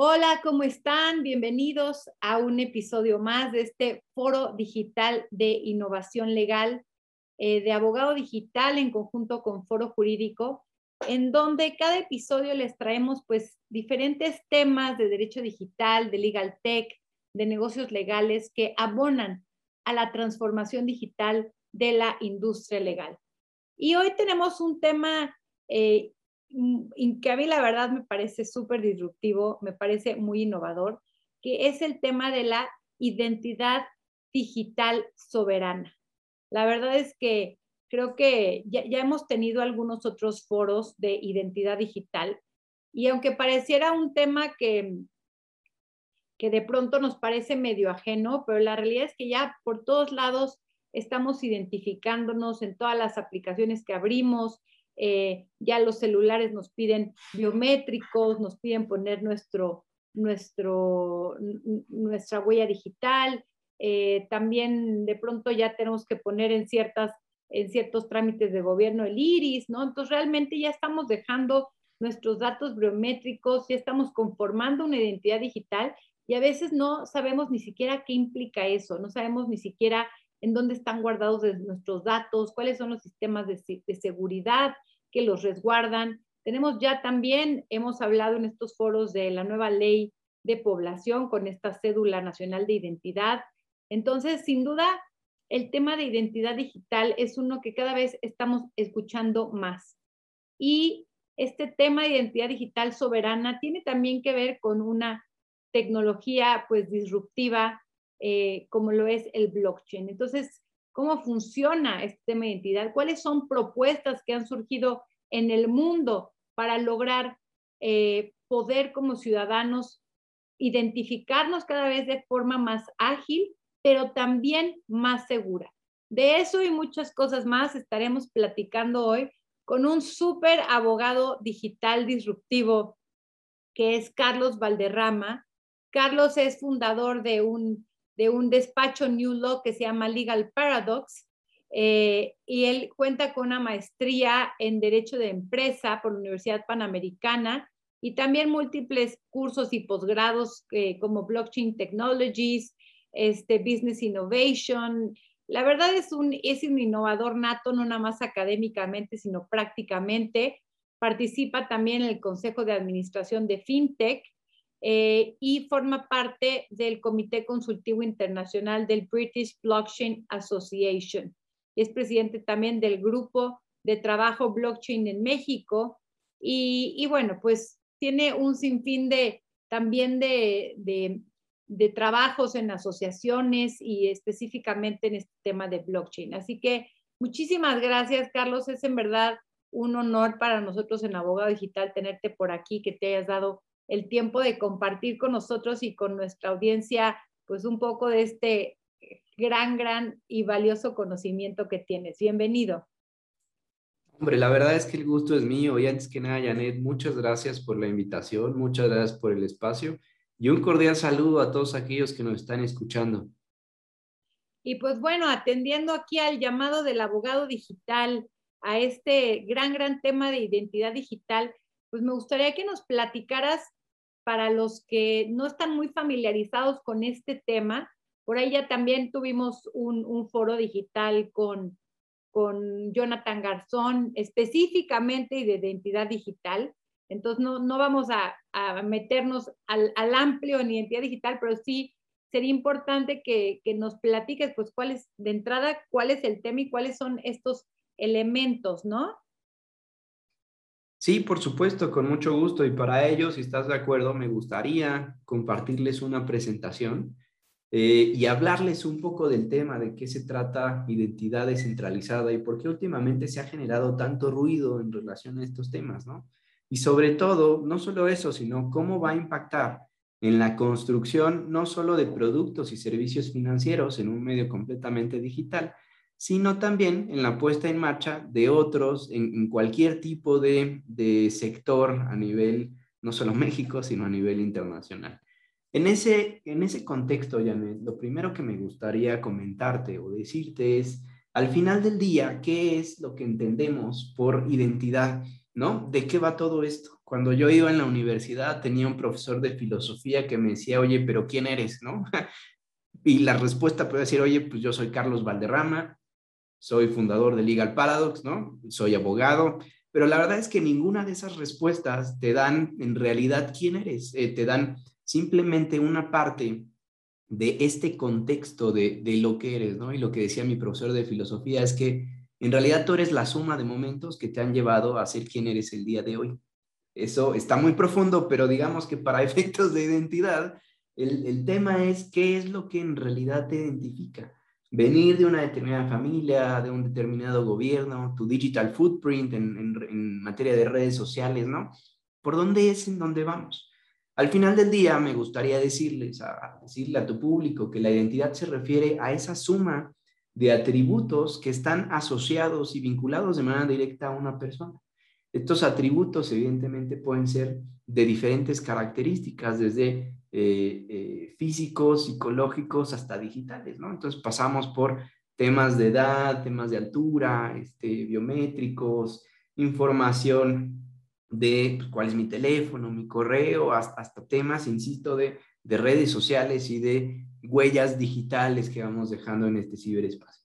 Hola, ¿cómo están? Bienvenidos a un episodio más de este foro digital de innovación legal eh, de abogado digital en conjunto con foro jurídico, en donde cada episodio les traemos pues diferentes temas de derecho digital, de legal tech, de negocios legales que abonan a la transformación digital de la industria legal. Y hoy tenemos un tema eh, que a mí la verdad me parece súper disruptivo, me parece muy innovador, que es el tema de la identidad digital soberana. La verdad es que creo que ya, hemos tenido algunos otros foros de identidad digital y aunque pareciera un tema que, que de pronto nos parece medio ajeno, pero la realidad es que ya por todos lados estamos identificándonos en todas las aplicaciones que abrimos, eh, ya los celulares nos piden biométricos, nos piden poner nuestra huella digital, eh, también de pronto ya tenemos que poner en, ciertas, en ciertos trámites de gobierno el iris, ¿no? Entonces realmente ya estamos dejando nuestros datos biométricos, ya estamos conformando una identidad digital y a veces no sabemos ni siquiera qué implica eso, no sabemos ni siquiera en dónde están guardados nuestros datos, cuáles son los sistemas de, seguridad, que los resguardan. Tenemos ya también, hemos hablado en estos foros de la nueva ley de población con esta cédula nacional de identidad. Entonces, sin duda, el tema de identidad digital es uno que cada vez estamos escuchando más. Y este tema de identidad digital soberana tiene también que ver con una tecnología pues disruptiva eh, como lo es el blockchain. Entonces, cómo funciona este tema de identidad, cuáles son propuestas que han surgido en el mundo para lograr eh, poder como ciudadanos identificarnos cada vez de forma más ágil, pero también más segura. De eso y muchas cosas más estaremos platicando hoy con un súper abogado digital disruptivo que es Carlos Valderrama. Carlos es fundador de un de un despacho New Law que se llama Legal Paradox. Eh, y él cuenta con una maestría en Derecho de Empresa por la Universidad Panamericana y también múltiples cursos y posgrados eh, como Blockchain Technologies, este, Business Innovation. La verdad es un, es un innovador nato, no nada más académicamente, sino prácticamente. Participa también en el Consejo de Administración de FinTech eh, y forma parte del Comité Consultivo Internacional del British Blockchain Association. Es presidente también del Grupo de Trabajo Blockchain en México y, bueno, pues tiene un sinfín de también de trabajos en asociaciones y específicamente en este tema de blockchain. Así que muchísimas gracias, Carlos. Es en verdad un honor para nosotros en Abogado Digital tenerte por aquí, que te hayas dado el tiempo de compartir con nosotros y con nuestra audiencia, pues un poco de este gran, gran y valioso conocimiento que tienes. Bienvenido. Hombre, la verdad es que el gusto es mío y antes que nada, Janet, muchas gracias por la invitación, muchas gracias por el espacio y un cordial saludo a todos aquellos que nos están escuchando. Y pues bueno, atendiendo aquí al llamado del abogado digital, a este gran, gran tema de identidad digital, pues me gustaría que nos platicaras para los que no están muy familiarizados con este tema, por ahí ya también tuvimos un, foro digital con, con Jonathan Garzón, específicamente de identidad digital. Entonces, no, no vamos a, meternos al, al, amplio en identidad digital, pero sí sería importante que, que, nos platiques, pues, cuál es, de entrada, cuál es el tema y cuáles son estos elementos, ¿no? Sí, por supuesto, con mucho gusto. Y para ello, si estás de acuerdo, me gustaría compartirles una presentación eh, y hablarles un poco del tema, de qué se trata identidad descentralizada y por qué últimamente se ha generado tanto ruido en relación a estos temas, ¿no? Y sobre todo, no solo eso, sino cómo va a impactar en la construcción no solo de productos y servicios financieros en un medio completamente digital, sino también en la puesta en marcha de otros en, cualquier tipo de, sector a nivel, no solo México, sino a nivel internacional. En ese, en ese contexto, Janet, lo primero que me gustaría comentarte o decirte es, al final del día, ¿qué es lo que entendemos por identidad? ¿No? ¿De qué va todo esto? Cuando yo iba en la universidad tenía un profesor de filosofía que me decía, oye, pero ¿quién eres? ¿No? Y la respuesta puede decir, oye, pues yo soy Carlos Valderrama, soy fundador de Legal Paradox, ¿no? Soy abogado, pero la verdad es que ninguna de esas respuestas te dan en realidad quién eres, eh, te dan simplemente una parte de este contexto de, de, lo que eres, ¿no? Y lo que decía mi profesor de filosofía es que en realidad tú eres la suma de momentos que te han llevado a ser quien eres el día de hoy. Eso está muy profundo, pero digamos que para efectos de identidad, el, el tema es qué es lo que en realidad te identifica venir de una determinada familia, de un determinado gobierno, tu digital footprint en, en, materia de redes sociales, ¿no? ¿Por dónde es en dónde vamos? Al final del día me gustaría decirles, a, decirle a tu público que la identidad se refiere a esa suma de atributos que están asociados y vinculados de manera directa a una persona. Estos atributos evidentemente pueden ser de diferentes características, desde eh, eh, físicos, psicológicos, hasta digitales, ¿no? Entonces pasamos por temas de edad, temas de altura, este, biométricos, información de pues, cuál es mi teléfono, mi correo, hasta, temas, insisto, de, de redes sociales y de huellas digitales que vamos dejando en este ciberespacio.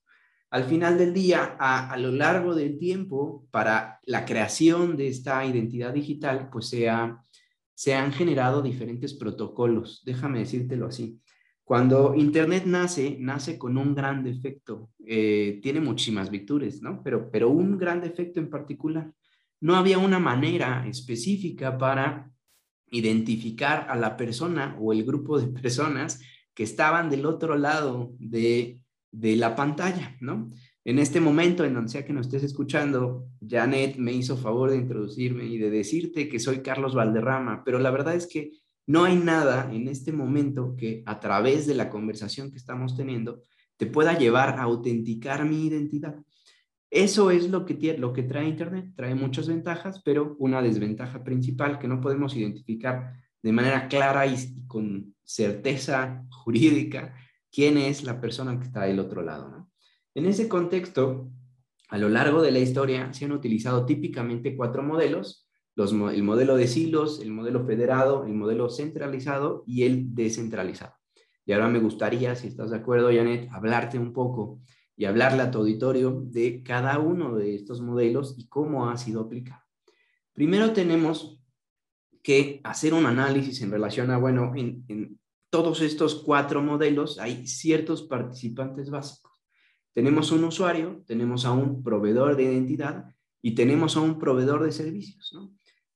Al final del día, a, a, lo largo del tiempo, para la creación de esta identidad digital, pues sea se han generado diferentes protocolos, déjame decírtelo así. Cuando Internet nace, nace con un gran defecto, eh, tiene muchísimas virtudes, ¿no? Pero, pero un gran defecto en particular. No había una manera específica para identificar a la persona o el grupo de personas que estaban del otro lado de, de la pantalla, ¿no? En este momento, en donde sea que nos estés escuchando, Janet me hizo favor de introducirme y de decirte que soy Carlos Valderrama, pero la verdad es que no hay nada en este momento que a través de la conversación que estamos teniendo te pueda llevar a autenticar mi identidad. Eso es lo que, lo que trae Internet. Trae muchas ventajas, pero una desventaja principal que no podemos identificar de manera clara y, con certeza jurídica quién es la persona que está del otro lado. ¿no? En ese contexto, a lo largo de la historia se han utilizado típicamente cuatro modelos, el modelo de silos, el modelo federado, el modelo centralizado y el descentralizado. Y ahora me gustaría, si estás de acuerdo, Janet, hablarte un poco y hablarle a tu auditorio de cada uno de estos modelos y cómo ha sido aplicado. Primero tenemos que hacer un análisis en relación a, bueno, en, todos estos cuatro modelos hay ciertos participantes básicos. Tenemos un usuario, tenemos a un proveedor de identidad y tenemos a un proveedor de servicios.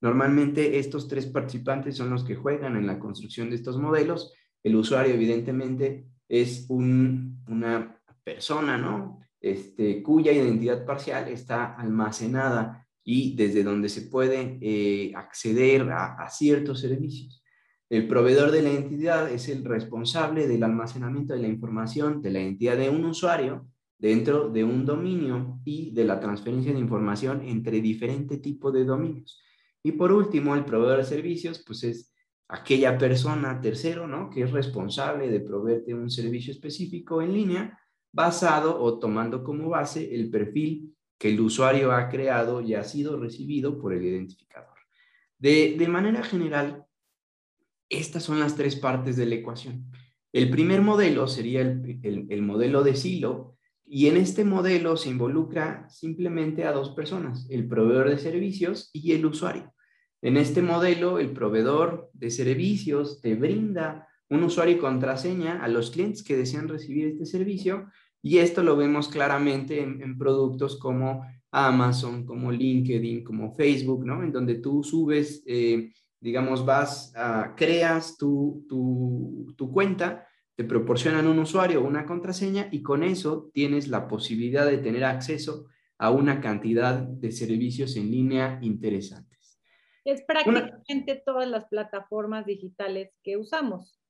Normalmente estos tres participantes son los que juegan en la construcción de estos modelos. El usuario evidentemente es una persona, ¿no? Este, cuya identidad parcial está almacenada y desde donde se puede eh, acceder a ciertos servicios. El proveedor de la identidad es el responsable del almacenamiento de la información de la identidad de un usuario dentro de un dominio y de la transferencia de información entre diferentes tipos de dominios. Y por último, el proveedor de servicios, pues es aquella persona tercero, ¿no? Que es responsable de proveerte un servicio específico en línea basado o tomando como base el perfil que el usuario ha creado y ha sido recibido por el identificador. De, de manera general, estas son las tres partes de la ecuación. El primer modelo sería el, el, el modelo de silo, y en este modelo se involucra simplemente a dos personas, el proveedor de servicios y el usuario. En este modelo, el proveedor de servicios te brinda un usuario y contraseña a los clientes que desean recibir este servicio y esto lo vemos claramente en, productos como Amazon, como LinkedIn, como Facebook, ¿no? En donde tú subes, eh, digamos, vas, a, creas tu, tu, tu cuenta te proporcionan un usuario o una contraseña y con eso tienes la posibilidad de tener acceso a una cantidad de servicios en línea interesantes. Es prácticamente todas las plataformas digitales que usamos,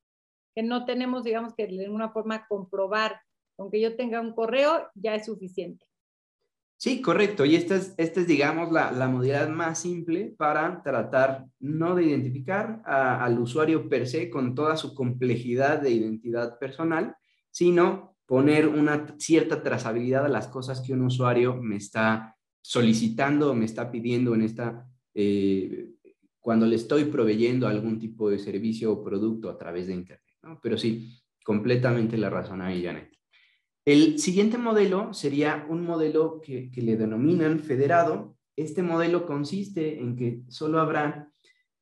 que no tenemos, digamos, que de alguna forma comprobar, aunque yo tenga un correo, ya es suficiente. Sí, correcto. Y esta es, esta es digamos, la, modalidad más simple para tratar no de identificar al usuario per se con toda su complejidad de identidad personal, sino poner una cierta trazabilidad a las cosas que un usuario me está solicitando o me está pidiendo en esta, eh, cuando le estoy proveyendo algún tipo de servicio o producto a través de Internet. ¿no? Pero sí, completamente la razón ahí, Janet. El siguiente modelo sería un modelo que, le denominan federado. Este modelo consiste en que solo habrá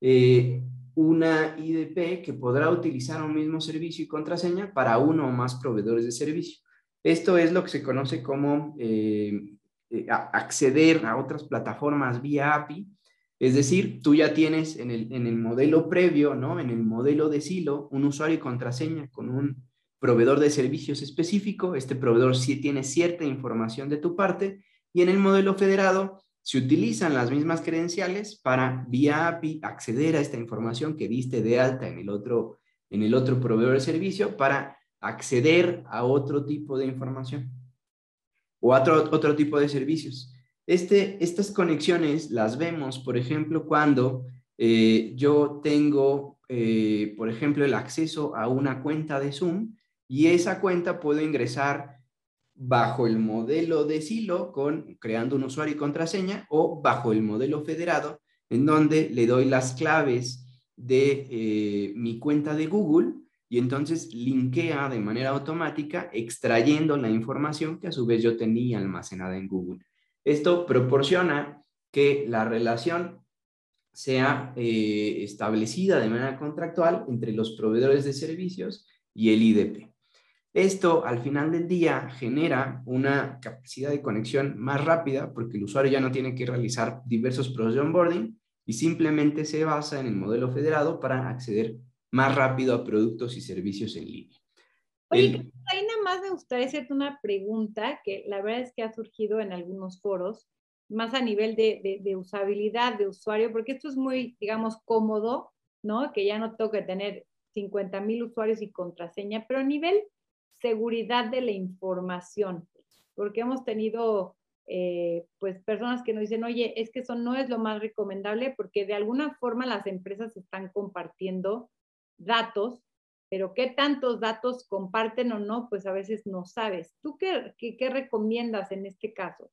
eh, una IDP que podrá utilizar un mismo servicio y contraseña para uno o más proveedores de servicio. Esto es lo que se conoce como eh, eh, acceder a otras plataformas vía API. Es decir, tú ya tienes en el, en el modelo previo, ¿no? En el modelo de silo, un usuario y contraseña con un proveedor de servicios específico. Este proveedor sí tiene cierta información de tu parte. Y en el modelo federado se utilizan las mismas credenciales para vía API acceder a esta información que diste de alta en el otro, en el otro proveedor de servicio para acceder a otro tipo de información o a otro, otro tipo de servicios. Este, estas conexiones las vemos, por ejemplo, cuando eh, yo tengo, eh, por ejemplo, el acceso a una cuenta de Zoom y esa cuenta puedo ingresar bajo el modelo de silo con creando un usuario y contraseña o bajo el modelo federado en donde le doy las claves de eh, mi cuenta de Google y entonces linkea de manera automática extrayendo la información que a su vez yo tenía almacenada en Google. Esto proporciona que la relación sea eh, establecida de manera contractual entre los proveedores de servicios y el IDP. Esto al final del día genera una capacidad de conexión más rápida porque el usuario ya no tiene que realizar diversos procesos de onboarding y simplemente se basa en el modelo federado para acceder más rápido a productos y servicios en línea. Oye, ahí nada más me gustaría hacerte una pregunta que la verdad es que ha surgido en algunos foros, más a nivel de, de, usabilidad de usuario, porque esto es muy, digamos, cómodo, ¿no? Que ya no tengo que tener 50 mil usuarios y contraseña, pero a nivel seguridad de la información, porque hemos tenido eh, pues personas que nos dicen, oye, es que eso no es lo más recomendable porque de alguna forma las empresas están compartiendo datos, pero qué tantos datos comparten o no, pues a veces no sabes. ¿Tú qué, qué, recomiendas en este caso?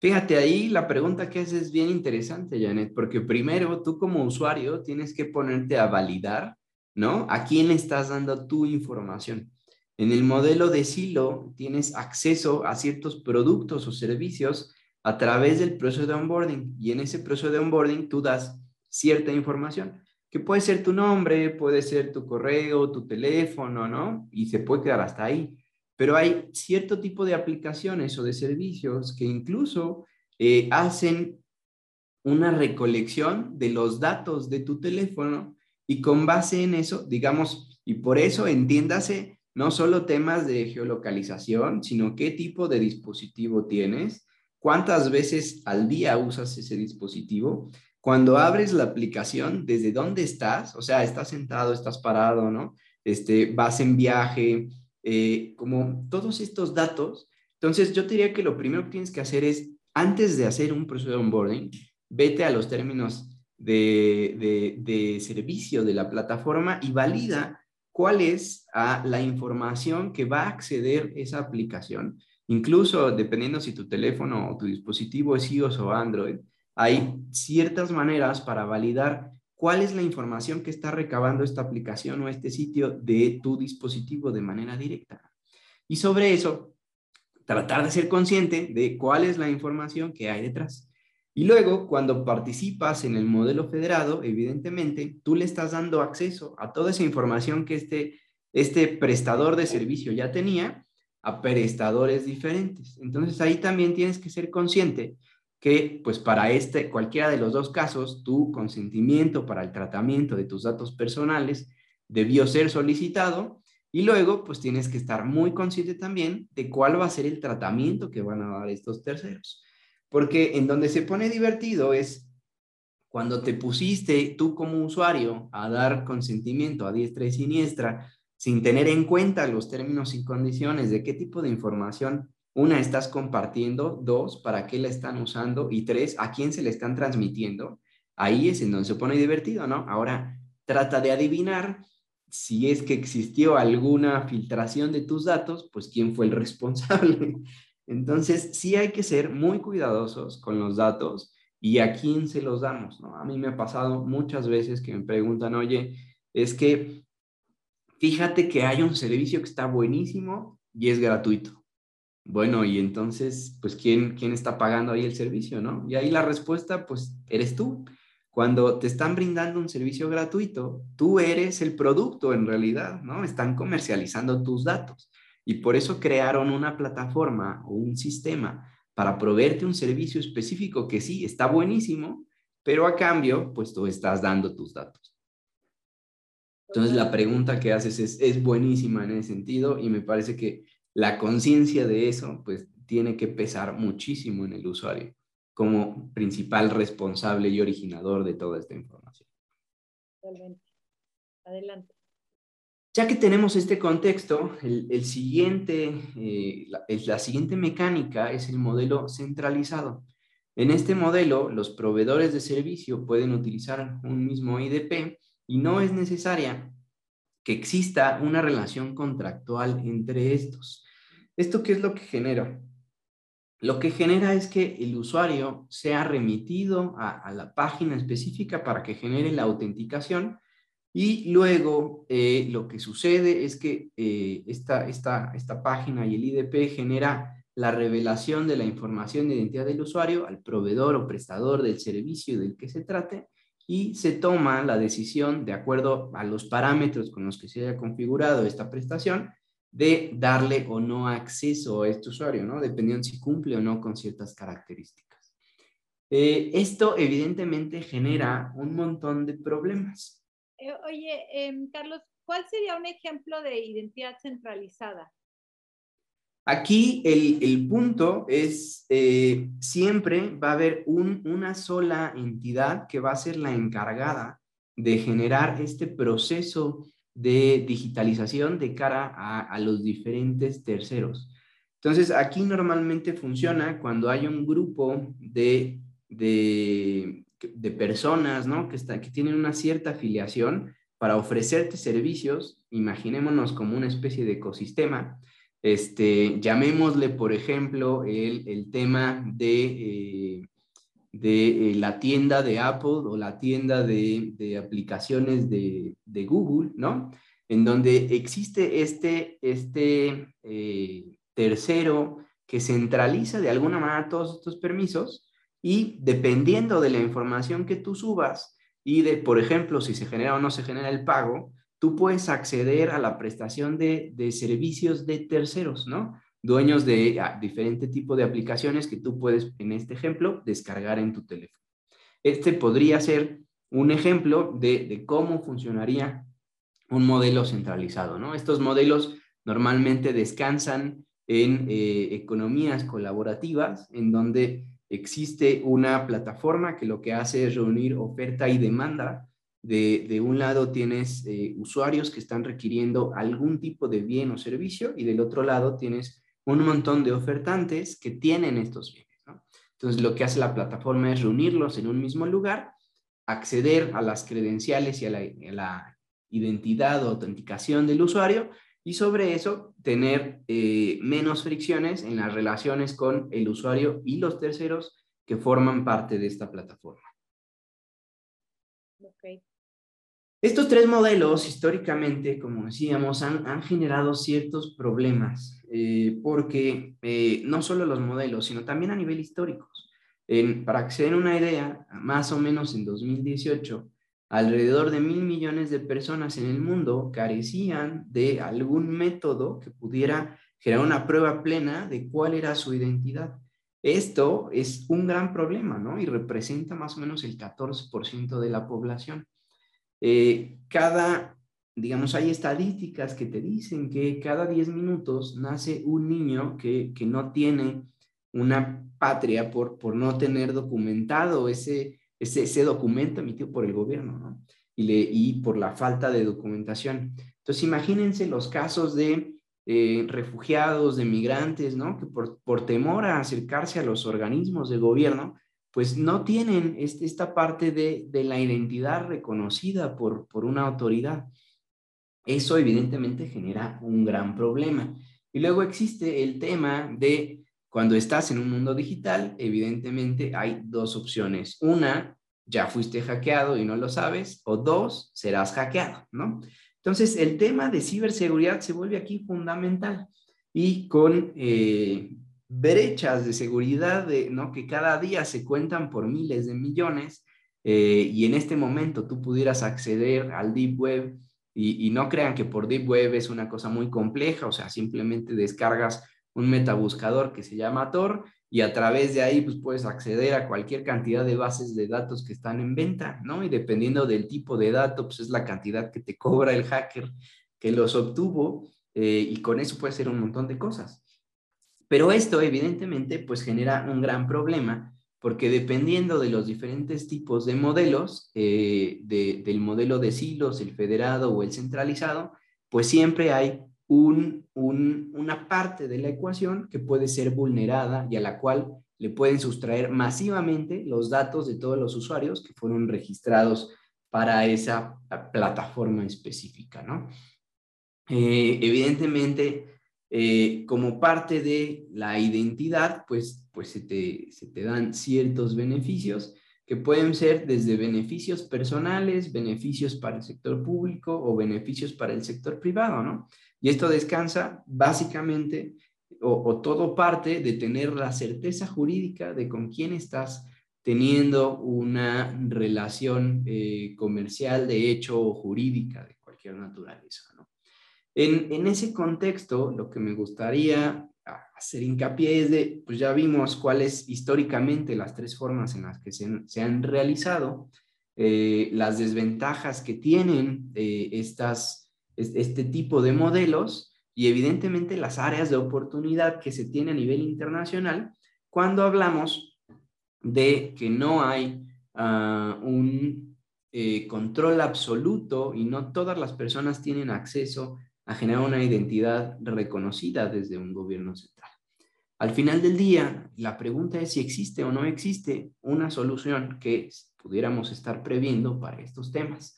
Fíjate, ahí la pregunta que haces es bien interesante, Janet, porque primero tú como usuario tienes que ponerte a validar, ¿no? ¿A quién estás dando tu información? En el modelo de silo tienes acceso a ciertos productos o servicios a través del proceso de onboarding y en ese proceso de onboarding tú das cierta información que puede ser tu nombre, puede ser tu correo, tu teléfono, ¿no? Y se puede quedar hasta ahí. Pero hay cierto tipo de aplicaciones o de servicios que incluso eh, hacen una recolección de los datos de tu teléfono y con base en eso, digamos, y por eso entiéndase no solo temas de geolocalización, sino qué tipo de dispositivo tienes, cuántas veces al día usas ese dispositivo cuando abres la aplicación, desde dónde estás, o sea, estás sentado, estás parado, ¿no? Este, vas en viaje, eh, como todos estos datos. Entonces, yo te diría que lo primero que tienes que hacer es, antes de hacer un proceso de onboarding, vete a los términos de, de, servicio de la plataforma y valida cuál es la información que va a acceder esa aplicación. Incluso dependiendo si tu teléfono o tu dispositivo es iOS o Android, hay ciertas maneras para validar cuál es la información que está recabando esta aplicación o este sitio de tu dispositivo de manera directa. Y sobre eso, tratar de ser consciente de cuál es la información que hay detrás. Y luego, cuando participas en el modelo federado, evidentemente, tú le estás dando acceso a toda esa información que este, este prestador de servicio ya tenía a prestadores diferentes. Entonces, ahí también tienes que ser consciente que pues para este, cualquiera de los dos casos, tu consentimiento para el tratamiento de tus datos personales debió ser solicitado y luego pues tienes que estar muy consciente también de cuál va a ser el tratamiento que van a dar estos terceros. Porque en donde se pone divertido es cuando te pusiste tú como usuario a dar consentimiento a diestra y siniestra sin tener en cuenta los términos y condiciones de qué tipo de información una, estás compartiendo. Dos, ¿para qué la están usando? Y tres, ¿a quién se le están transmitiendo? Ahí es en donde se pone divertido, ¿no? Ahora, trata de adivinar si es que existió alguna filtración de tus datos, pues quién fue el responsable. Entonces, sí hay que ser muy cuidadosos con los datos y a quién se los damos. A mí me ha pasado muchas veces que me preguntan, oye, es que fíjate que hay un servicio que está buenísimo y es gratuito. Bueno, y entonces, pues, ¿quién, quién está pagando ahí el servicio, no? Y ahí la respuesta, pues, eres tú. Cuando te están brindando un servicio gratuito, tú eres el producto en realidad, ¿no? Están comercializando tus datos. Y por eso crearon una plataforma o un sistema para proveerte un servicio específico que sí, está buenísimo, pero a cambio, pues tú estás dando tus datos. Entonces la pregunta que haces es, es buenísima en ese sentido y me parece que la conciencia de eso, pues tiene que pesar muchísimo en el usuario como principal responsable y originador de toda esta información. Adelante. Ya que tenemos este contexto, el, siguiente, eh, la, la siguiente mecánica es el modelo centralizado. En este modelo, los proveedores de servicio pueden utilizar un mismo IDP y no es necesaria que exista una relación contractual entre estos. ¿Esto qué es lo que genera? lo que genera es que el usuario sea remitido a, la página específica para que genere la autenticación y luego eh, lo que sucede es que eh, esta, esta página y el IDP genera la revelación de la información de identidad del usuario al proveedor o prestador del servicio del que se trate y se toma la decisión de acuerdo a los parámetros con los que se haya configurado esta prestación de darle o no acceso a este usuario, ¿no? Dependiendo si cumple o no con ciertas características. Eh, esto evidentemente genera un montón de problemas. Eh, oye, em, Carlos, ¿cuál sería un ejemplo de identidad centralizada? Aquí el, punto es, eh, siempre va a haber una sola entidad que va a ser la encargada de generar este proceso de digitalización de cara a, los diferentes terceros. Entonces, aquí normalmente funciona cuando hay un grupo de, de, personas ¿no? que, está, que tienen una cierta afiliación para ofrecerte servicios, imaginémonos como una especie de ecosistema, este, llamémosle, por ejemplo, el, el tema de eh, de eh, la tienda de Apple o la tienda de, aplicaciones de, Google, ¿no? En donde existe este, este eh, tercero que centraliza de alguna manera todos estos permisos y dependiendo de la información que tú subas y de, por ejemplo, si se genera o no se genera el pago, tú puedes acceder a la prestación de, de servicios de terceros, ¿no? dueños de ah, diferente tipo de aplicaciones que tú puedes, en este ejemplo, descargar en tu teléfono. Este podría ser un ejemplo de, cómo funcionaría un modelo centralizado, ¿no? Estos modelos normalmente descansan en eh, economías colaborativas, en donde existe una plataforma que lo que hace es reunir oferta y demanda. De, un lado tienes eh, usuarios que están requiriendo algún tipo de bien o servicio y del otro lado tienes un montón de ofertantes que tienen estos bienes. Entonces, lo que hace la plataforma es reunirlos en un mismo lugar, acceder a las credenciales y a la, identidad o autenticación del usuario y sobre eso tener eh, menos fricciones en las relaciones con el usuario y los terceros que forman parte de esta plataforma. Estos tres modelos, históricamente, como decíamos, han, generado ciertos problemas, eh, porque eh, no solo los modelos, sino también a nivel histórico. para que se den una idea, más o menos en 2018, alrededor de mil millones de personas en el mundo carecían de algún método que pudiera generar una prueba plena de cuál era su identidad. Esto es un gran problema, ¿no? Y representa más o menos el 14% de la población. Eh, cada, digamos, hay estadísticas que te dicen que cada 10 minutos nace un niño que, que no tiene una patria por, por no tener documentado ese, ese, ese documento emitido por el gobierno, ¿no? Y, por la falta de documentación. Entonces, imagínense los casos de eh, refugiados, de migrantes, ¿no? Que por, por temor a acercarse a los organismos de gobierno, pues no tienen esta parte de, la identidad reconocida por, por una autoridad. Eso evidentemente genera un gran problema. Y luego existe el tema de Cuando estás en un mundo digital, evidentemente hay dos opciones. Una, ya fuiste hackeado y no lo sabes, o dos, serás hackeado, ¿no? Entonces, el tema de ciberseguridad se vuelve aquí fundamental y con eh, brechas de seguridad de, ¿no? que cada día se cuentan por miles de millones eh, y en este momento tú pudieras acceder al Deep Web y, y, no crean que por Deep Web es una cosa muy compleja, o sea, simplemente descargas un metabuscador que se llama Tor y a través de ahí pues puedes acceder a cualquier cantidad de bases de datos que están en venta, ¿no? Y dependiendo del tipo de dato, pues es la cantidad que te cobra el hacker que los obtuvo eh, y con eso puede ser un montón de cosas. Pero esto evidentemente pues genera un gran problema porque dependiendo de los diferentes tipos de modelos, eh, del modelo de silos, el federado o el centralizado, pues siempre hay una parte de la ecuación que puede ser vulnerada y a la cual le pueden sustraer masivamente los datos de todos los usuarios que fueron registrados para esa plataforma específica, ¿no? Eh, evidentemente, eh, como parte de la identidad, pues, pues se, te, se te dan ciertos beneficios que pueden ser desde beneficios personales, beneficios para el sector público o beneficios para el sector privado, ¿no? Y esto descansa básicamente o, todo parte de tener la certeza jurídica de con quién estás teniendo una relación eh, comercial de hecho o jurídica de cualquier naturaleza. ¿no? En, en, ese contexto, lo que me gustaría hacer hincapié es de, pues ya vimos cuáles históricamente las tres formas en las que se, se han realizado, eh, las desventajas que tienen eh, estas este tipo de modelos y evidentemente las áreas de oportunidad que se tiene a nivel internacional cuando hablamos de que no hay ah, un eh, control absoluto y no todas las personas tienen acceso a generar una identidad reconocida desde un gobierno central. Al final del día, la pregunta es si existe o no existe una solución que pudiéramos estar previendo para estos temas.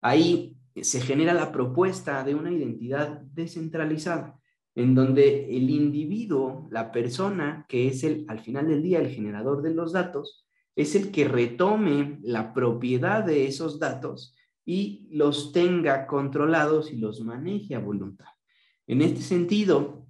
Ahí se genera la propuesta de una identidad descentralizada, en donde el individuo, la persona que es el, al final del día, el generador de los datos, es el que retome la propiedad de esos datos y los tenga controlados y los maneje a voluntad. En este sentido,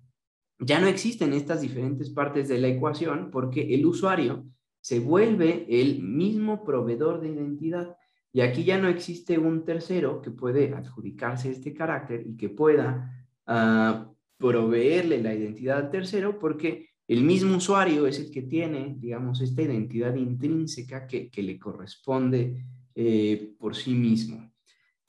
ya no existen estas diferentes partes de la ecuación porque el usuario se vuelve el mismo proveedor de identidad y aquí ya no existe un tercero que puede adjudicarse este carácter y que pueda ah, proveerle la identidad al tercero porque el mismo usuario es el que tiene, digamos, esta identidad intrínseca que, le corresponde eh, por sí mismo.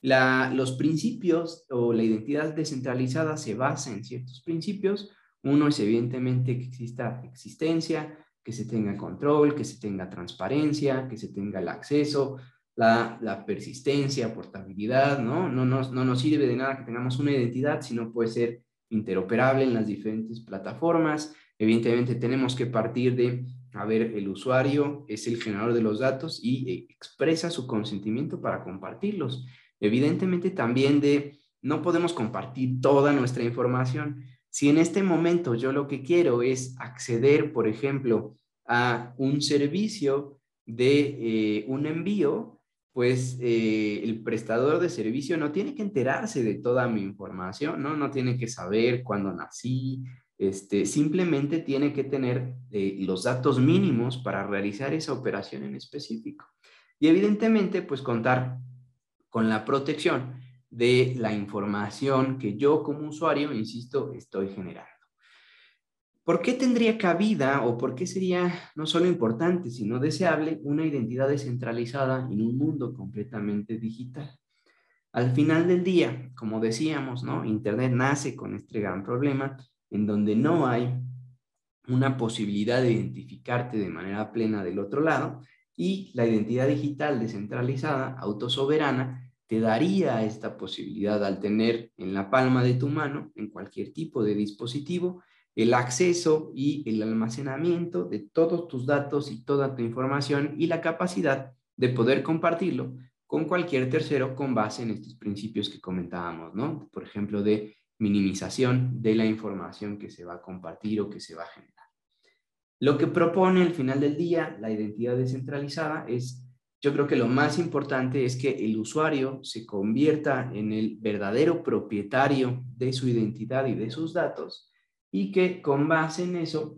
los principios o la identidad descentralizada se basa en ciertos principios. Uno es evidentemente que exista existencia, que se tenga control, que se tenga transparencia, que se tenga el acceso, la, persistencia, portabilidad, ¿no? No, no, no nos sirve de nada que tengamos una identidad si no puede ser interoperable en las diferentes plataformas. Evidentemente tenemos que partir de, a ver, el usuario es el generador de los datos y eh, expresa su consentimiento para compartirlos. Evidentemente también de, no podemos compartir toda nuestra información. Si en este momento yo lo que quiero es acceder, por ejemplo, a un servicio de eh, un envío, pues eh, el prestador de servicio no tiene que enterarse de toda mi información, ¿no? No tiene que saber cuándo nací, este, simplemente tiene que tener eh, los datos mínimos para realizar esa operación en específico. Y evidentemente, pues contar con la protección de la información que yo como usuario, insisto, estoy generando. ¿Por qué tendría cabida o por qué sería no solo importante, sino deseable una identidad descentralizada en un mundo completamente digital? Al final del día, como decíamos, ¿no? Internet nace con este gran problema en donde no hay una posibilidad de identificarte de manera plena del otro lado y la identidad digital descentralizada, autosoberana, te daría esta posibilidad al tener en la palma de tu mano, en cualquier tipo de dispositivo, el acceso y el almacenamiento de todos tus datos y toda tu información y la capacidad de poder compartirlo con cualquier tercero con base en estos principios que comentábamos, ¿no? Por ejemplo, de minimización de la información que se va a compartir o que se va a generar. Lo que propone al final del día la identidad descentralizada es, yo creo que lo más importante es que el usuario se convierta en el verdadero propietario de su identidad y de sus datos y que con base en eso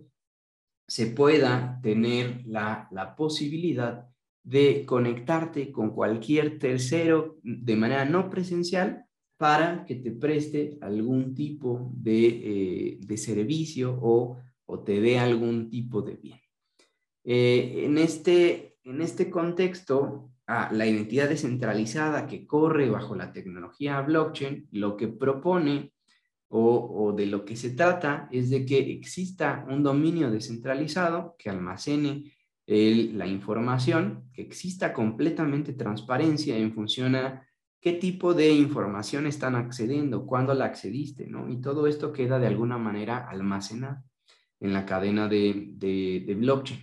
se pueda tener la, la posibilidad de conectarte con cualquier tercero de manera no presencial para que te preste algún tipo de, eh, de servicio o o te dé algún tipo de bien. Eh, en, este, en este contexto, la identidad descentralizada que corre bajo la tecnología blockchain, lo que propone o, de lo que se trata es de que exista un dominio descentralizado que almacene la información, que exista completamente transparencia en función a qué tipo de información están accediendo, cuándo la accediste, ¿no? Y todo esto queda de alguna manera almacenado en la cadena de, blockchain.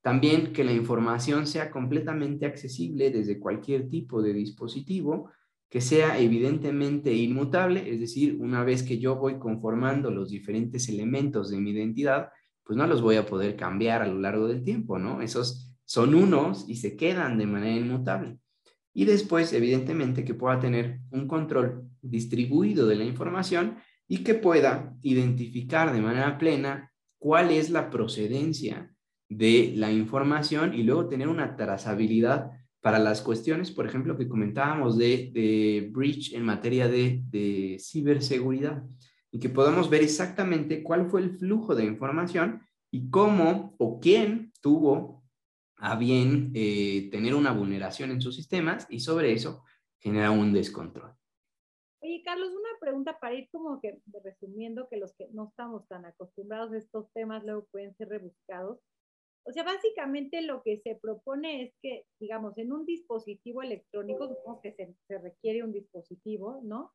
También que la información sea completamente accesible desde cualquier tipo de dispositivo, que sea evidentemente inmutable, es decir, una vez que yo voy conformando los diferentes elementos de mi identidad, pues no los voy a poder cambiar a lo largo del tiempo, ¿no? Esos son unos y se quedan de manera inmutable. Y después, evidentemente, que pueda tener un control distribuido de la información y que pueda identificar de manera plena cuál es la procedencia de la información y luego tener una trazabilidad para las cuestiones, por ejemplo, que comentábamos de, breach en materia de, ciberseguridad y que podamos ver exactamente cuál fue el flujo de información y cómo o quién tuvo a bien eh, tener una vulneración en sus sistemas y sobre eso genera un descontrol. Oye, Carlos, una pregunta para ir como que resumiendo que los que no estamos tan acostumbrados a estos temas luego pueden ser rebuscados. O sea, básicamente lo que se propone es que, digamos, en un dispositivo electrónico, supongo que se, se requiere un dispositivo, ¿no?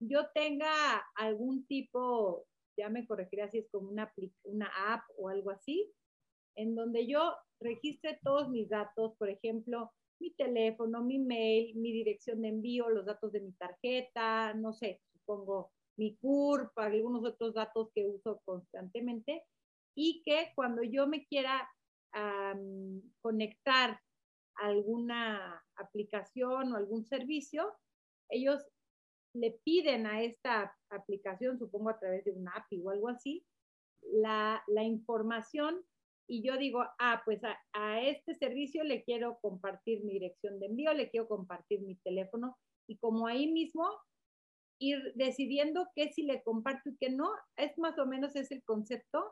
Yo tenga algún tipo, ya me corregiré si es como una, una app o algo así, en donde yo registre todos mis datos, por ejemplo, mi teléfono, mi mail, mi dirección de envío, los datos de mi tarjeta, no sé, supongo mi CURP, algunos otros datos que uso constantemente y que cuando yo me quiera conectar a alguna aplicación o algún servicio, ellos le piden a esta aplicación, supongo a través de un API o algo así, la, la información y yo digo, ah, pues a, este servicio le quiero compartir mi dirección de envío, le quiero compartir mi teléfono y como ahí mismo ir decidiendo qué si le comparto y qué no, es más o menos ese el concepto.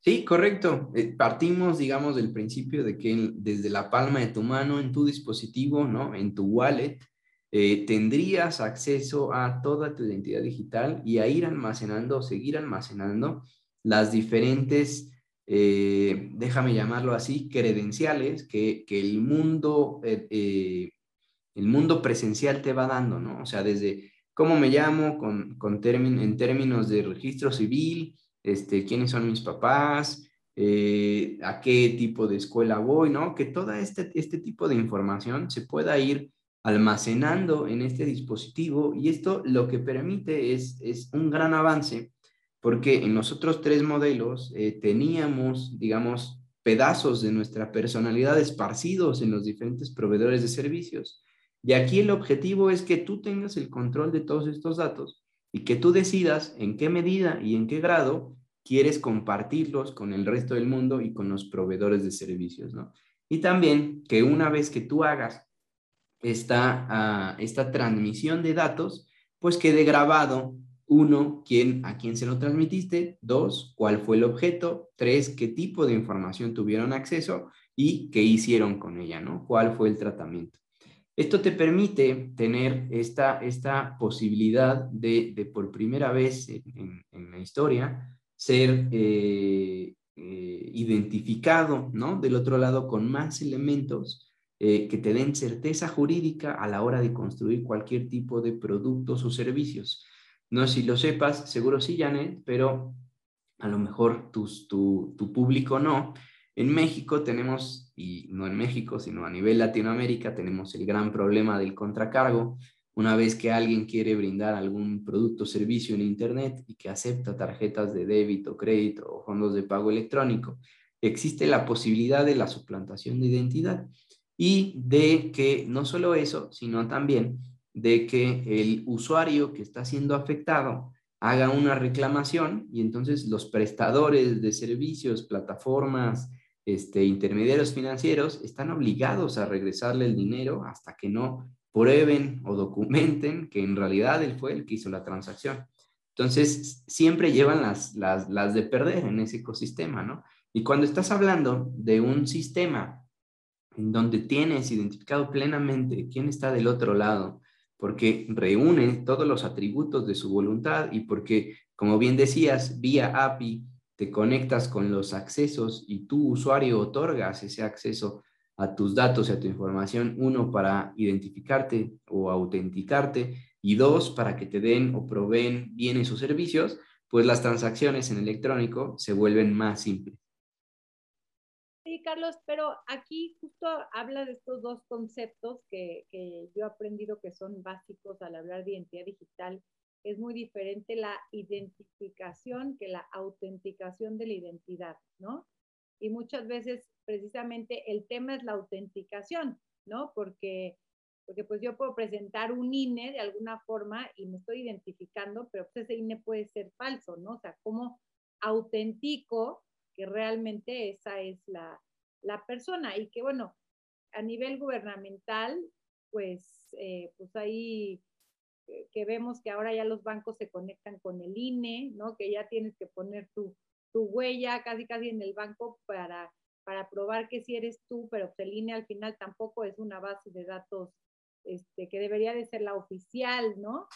Sí, correcto. Eh, partimos, digamos, del principio de que desde la palma de tu mano, en tu dispositivo, ¿no? En tu wallet, eh, tendrías acceso a toda tu identidad digital y a ir almacenando, seguir almacenando las diferentes eh, déjame llamarlo así, credenciales que, el, mundo, eh, eh, el mundo presencial te va dando, ¿no? O sea, desde cómo me llamo con, con en términos de registro civil, este, quiénes son mis papás, a qué tipo de escuela voy, ¿no? Que todo este, este tipo de información se pueda ir almacenando en este dispositivo y esto lo que permite es, es un gran avance porque en los otros tres modelos eh, teníamos, digamos, pedazos de nuestra personalidad esparcidos en los diferentes proveedores de servicios. Y aquí el objetivo es que tú tengas el control de todos estos datos y que tú decidas en qué medida y en qué grado quieres compartirlos con el resto del mundo y con los proveedores de servicios, ¿no? Y también que una vez que tú hagas esta, ah, esta transmisión de datos, pues quede grabado uno, ¿quién, ¿a quién se lo transmitiste? Dos, ¿cuál fue el objeto? Tres, ¿qué tipo de información tuvieron acceso? Y qué hicieron con ella, ¿no? ¿Cuál fue el tratamiento? Esto te permite tener esta, esta posibilidad de, de por primera vez en, en, la historia ser eh, eh, identificado, ¿no? Del otro lado con más elementos eh, que te den certeza jurídica a la hora de construir cualquier tipo de productos o servicios. No sé si lo sepas, seguro sí, Janet, pero a lo mejor tu, tu público no. En México tenemos, y no en México, sino a nivel Latinoamérica, tenemos el gran problema del contracargo, una vez que alguien quiere brindar algún producto o servicio en Internet y que acepta tarjetas de débito, crédito o fondos de pago electrónico, existe la posibilidad de la suplantación de identidad y de que no solo eso, sino también de que el usuario que está siendo afectado haga una reclamación y entonces los prestadores de servicios, plataformas, este, intermediarios financieros están obligados a regresarle el dinero hasta que no prueben o documenten que en realidad él fue el que hizo la transacción. Entonces, siempre llevan las, las, las de perder en ese ecosistema, ¿no? Y cuando estás hablando de un sistema en donde tienes identificado plenamente quién está del otro lado, porque reúne todos los atributos de su voluntad y porque, como bien decías, vía API te conectas con los accesos y tu usuario otorgas ese acceso a tus datos y a tu información, uno, para identificarte o autenticarte y dos, para que te den o proveen bienes o servicios, pues las transacciones en electrónico se vuelven más simples. Carlos, pero aquí justo habla de estos dos conceptos que, que yo he aprendido que son básicos al hablar de identidad digital es muy diferente la identificación que la autenticación de la identidad, ¿no? Y muchas veces precisamente el tema es la autenticación, ¿no? Porque, porque pues yo puedo presentar un INE de alguna forma y me estoy identificando, pero pues ese INE puede ser falso, ¿no? O sea, ¿cómo autentico que realmente esa es la, la persona? Y que bueno, a nivel gubernamental, pues, eh, pues ahí que vemos que ahora ya los bancos se conectan con el INE, ¿no? Que ya tienes que poner tu, tu huella casi casi en el banco para, para probar que si eres tú, pero pues el INE al final tampoco es una base de datos este, que debería de ser la oficial, ¿no?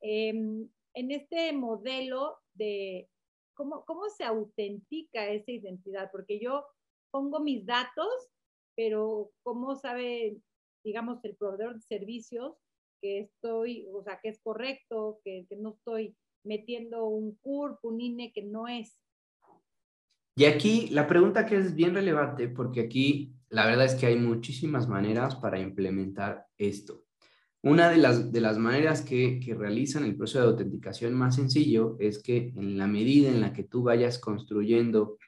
Em, en este modelo de cómo, cómo se autentica esa identidad, porque yo pongo mis datos, pero cómo sabe, digamos, el proveedor de servicios que estoy, o sea, que es correcto, que, no estoy metiendo un CURP, un INE que no es. Y aquí la pregunta que es bien relevante, porque aquí la verdad es que hay muchísimas maneras para implementar esto. Una de las, de las maneras que, que, realizan el proceso de autenticación más sencillo es que en la medida en la que tú vayas construyendo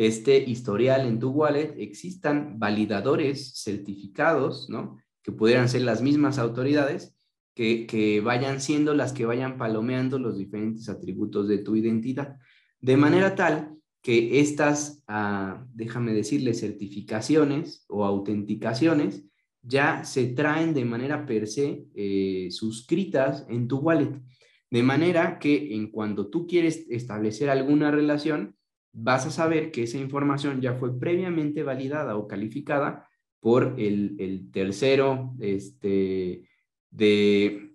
este historial en tu wallet, existan validadores certificados, ¿no? Que pudieran ser las mismas autoridades que, vayan siendo las que vayan palomeando los diferentes atributos de tu identidad, de manera tal que estas, ah, déjame decirle, certificaciones o autenticaciones ya se traen de manera per se eh, suscritas en tu wallet. De manera que en cuando tú quieres establecer alguna relación, vas a saber que esa información ya fue previamente validada o calificada por el, el tercero este, de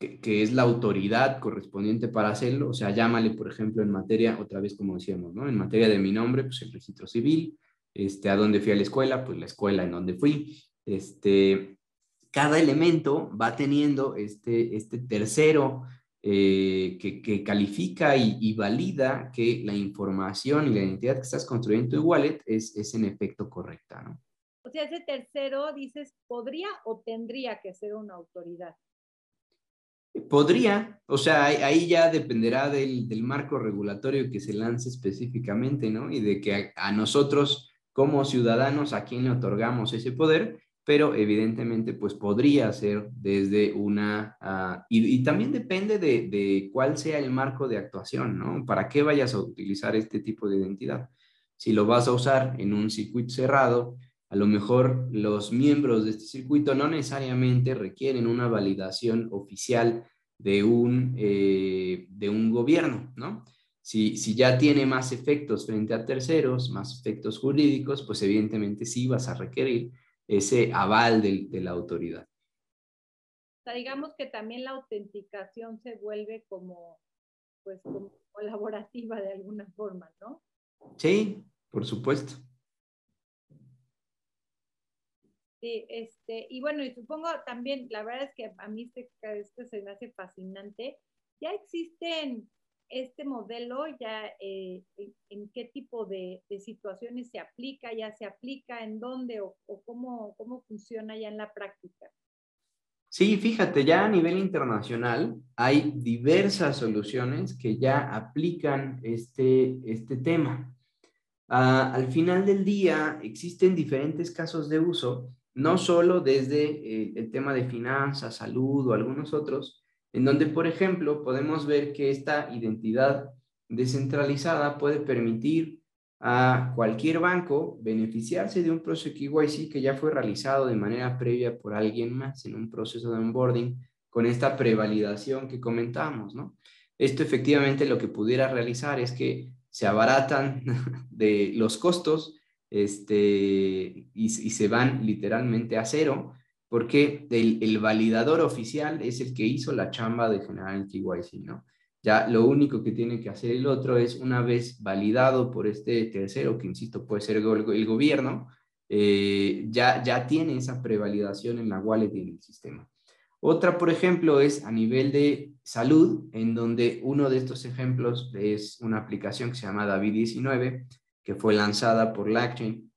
que, es la autoridad correspondiente para hacerlo, o sea, llámale, por ejemplo, en materia, otra vez como decíamos, ¿no? En materia de mi nombre, pues el registro civil, este, a dónde fui a la escuela, pues la escuela en donde fui, este, cada elemento va teniendo este, este tercero eh, que, que, califica y, y, valida que la información y la identidad que estás construyendo en tu wallet es, es en efecto correcta, ¿no? O sea, ese tercero, dices, ¿podría o tendría que ser una autoridad? Podría, o sea, ahí ya dependerá del, marco regulatorio que se lance específicamente, ¿no? Y de que a, nosotros como ciudadanos a quién le otorgamos ese poder, pero evidentemente pues podría ser desde una, ah, y, también depende de, de, cuál sea el marco de actuación, ¿no? ¿Para qué vayas a utilizar este tipo de identidad? Si lo vas a usar en un circuito cerrado, a lo mejor los miembros de este circuito no necesariamente requieren una validación oficial de un, eh, de un gobierno, ¿no? Si, si, ya tiene más efectos frente a terceros, más efectos jurídicos, pues evidentemente sí vas a requerir ese aval de, de la autoridad. O sea, digamos que también la autenticación se vuelve como, pues, como colaborativa de alguna forma, ¿no? Sí, por supuesto. Sí, este, y bueno, y supongo también, la verdad es que a mí este, este se me hace fascinante. Ya existen este modelo, ya eh, en, qué tipo de, situaciones se aplica, ya se aplica, en dónde o, cómo, cómo funciona ya en la práctica. Sí, fíjate, ya a nivel internacional hay diversas soluciones que ya aplican este, este tema. Ah, al final del día existen diferentes casos de uso, no solo desde eh, el tema de finanzas, salud o algunos otros, en donde, por ejemplo, podemos ver que esta identidad descentralizada puede permitir a cualquier banco beneficiarse de un proceso KYC que ya fue realizado de manera previa por alguien más en un proceso de onboarding con esta prevalidación que comentamos. Esto efectivamente lo que pudiera realizar es que se abaratan de los costos este, y, se van literalmente a cero porque el, el, validador oficial es el que hizo la chamba de generar el KYC, ¿no? Ya lo único que tiene que hacer el otro es, una vez validado por este tercero, que insisto, puede ser el, gobierno, eh, ya, ya tiene esa prevalidación en la wallet y en el sistema. Otra, por ejemplo, es a nivel de salud, en donde uno de estos ejemplos es una aplicación que se llama David19, que fue lanzada por LACCHAIN,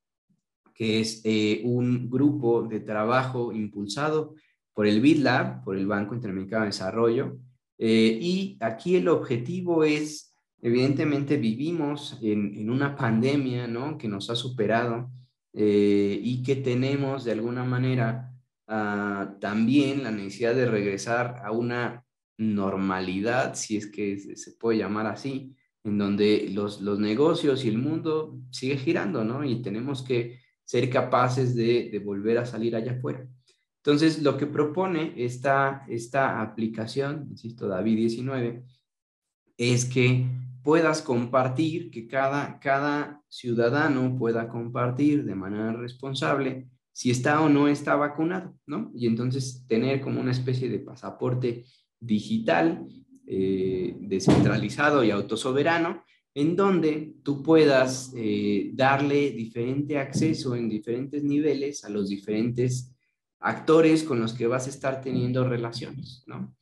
que es eh, un grupo de trabajo impulsado por el BitLab, por el Banco Interamericano de Desarrollo, eh, y aquí el objetivo es, evidentemente vivimos en, una pandemia, ¿no? Que nos ha superado eh, y que tenemos de alguna manera ah, también la necesidad de regresar a una normalidad, si es que se, puede llamar así, en donde los, los, negocios y el mundo sigue girando, ¿no? Y tenemos que ser capaces de, volver a salir allá afuera. Entonces, lo que propone esta, esta aplicación, insisto, David 19, es que puedas compartir, que cada, cada ciudadano pueda compartir de manera responsable si está o no está vacunado, ¿no? Y entonces tener como una especie de pasaporte digital, eh, descentralizado y autosoberano, en donde tú puedas eh, darle diferente acceso en diferentes niveles a los diferentes actores con los que vas a estar teniendo relaciones, ¿no?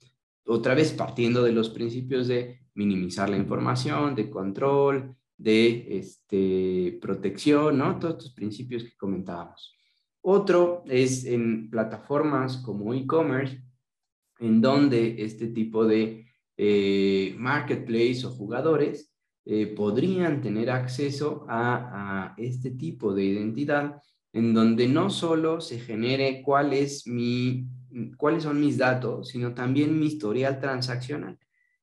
Otra vez partiendo de los principios de minimizar la información, de control, de este, protección, ¿no? Todos estos principios que comentábamos. Otro es en plataformas como e-commerce, en donde este tipo de eh, marketplace o jugadores eh, podrían tener acceso a, este tipo de identidad en donde no solo se genere cuál es cuáles son mis datos, sino también mi historial transaccional.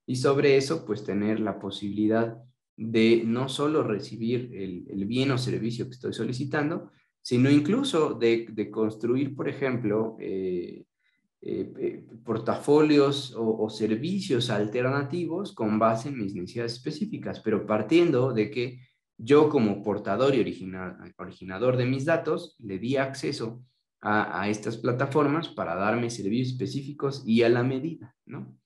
Y sobre eso, pues tener la posibilidad de no solo recibir el, bien o servicio que estoy solicitando, sino incluso de, construir, por ejemplo, eh, eh, eh, portafolios o, servicios alternativos con base en mis necesidades específicas, pero partiendo de que yo como portador y originador de mis datos le di acceso a, estas plataformas para darme servicios específicos y a la medida, ¿no?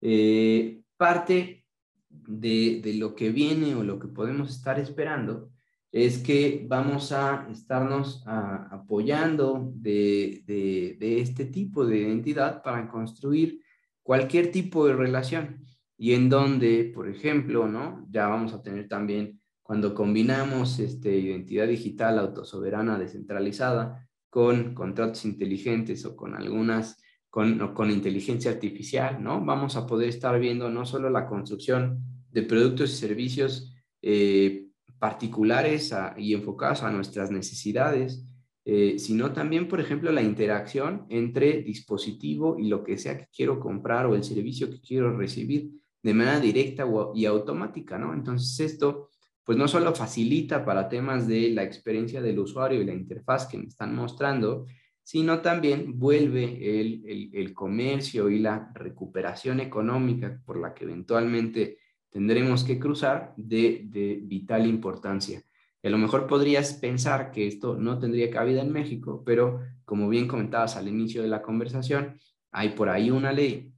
Eh, parte de, lo que viene o lo que podemos estar esperando es que vamos a estarnos apoyando de, de, este tipo de identidad para construir cualquier tipo de relación y en donde, por ejemplo, ¿no? Ya vamos a tener también cuando combinamos este, identidad digital autosoberana descentralizada con contratos inteligentes o con algunas, con, con inteligencia artificial, ¿no? Vamos a poder estar viendo no solo la construcción de productos y servicios eh, particulares y enfocados a nuestras necesidades, eh, sino también, por ejemplo, la interacción entre dispositivo y lo que sea que quiero comprar o el servicio que quiero recibir de manera directa y automática, ¿no? Entonces, esto pues no solo facilita para temas de la experiencia del usuario y la interfaz que me están mostrando, sino también vuelve el, el, comercio y la recuperación económica por la que eventualmente tendremos que cruzar de, de vital importancia. a lo mejor podrías pensar que esto no tendría cabida en México, pero como bien comentabas al inicio de la conversación, hay por ahí una ley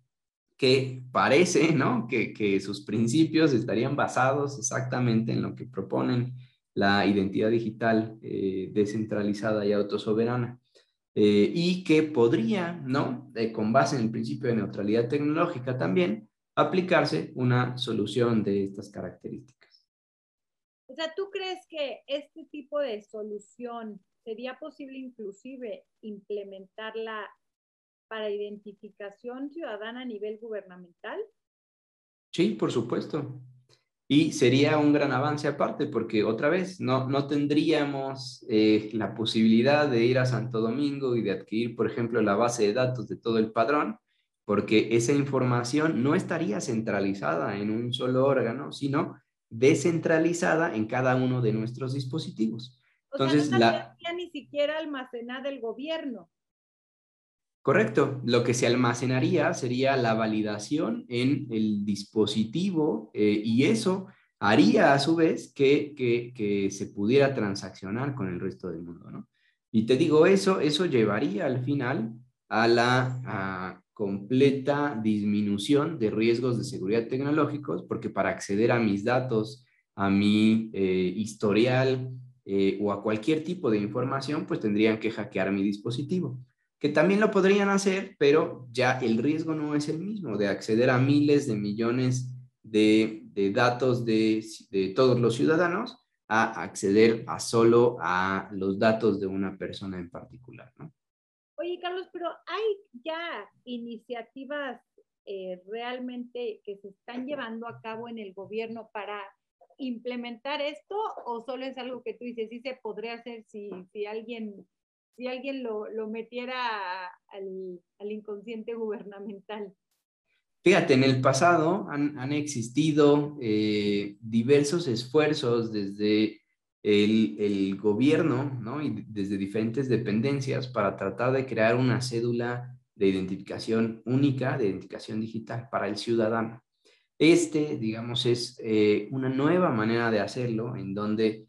que parece, ¿no? Que, que, sus principios estarían basados exactamente en lo que proponen la identidad digital eh, descentralizada y autosoberana. Eh, y que podría, ¿no? Eh, con base en el principio de neutralidad tecnológica también, aplicarse una solución de estas características. O sea, ¿tú crees que este tipo de solución sería posible inclusive implementarla para identificación ciudadana a nivel gubernamental? Sí, por supuesto. Y sería un gran avance aparte, porque otra vez no, no tendríamos eh, la posibilidad de ir a Santo Domingo y de adquirir, por ejemplo, la base de datos de todo el padrón, porque esa información no estaría centralizada en un solo órgano, sino descentralizada en cada uno de nuestros dispositivos. Entonces, no la... ni siquiera almacenada el gobierno. Correcto. Lo que se almacenaría sería la validación en el dispositivo eh, y eso haría a su vez que, que, se pudiera transaccionar con el resto del mundo, ¿no? Y te digo eso, eso llevaría al final a la completa disminución de riesgos de seguridad tecnológicos, porque para acceder a mis datos, a mi eh, historial eh, o a cualquier tipo de información, pues tendrían que hackear mi dispositivo que también lo podrían hacer, pero ya el riesgo no es el mismo de acceder a miles de millones de, datos de, todos los ciudadanos a acceder a solo a los datos de una persona en particular. ¿no? Oye, Carlos, pero hay ya iniciativas eh, realmente que se están llevando a cabo en el gobierno para implementar esto o solo es algo que tú dices, sí se podría hacer si, si alguien si alguien lo, metiera al, inconsciente gubernamental. Fíjate, en el pasado han, existido eh, diversos esfuerzos desde el, gobierno ¿no? y desde diferentes dependencias para tratar de crear una cédula de identificación única, de identificación digital para el ciudadano. Este, digamos, es eh, una nueva manera de hacerlo en donde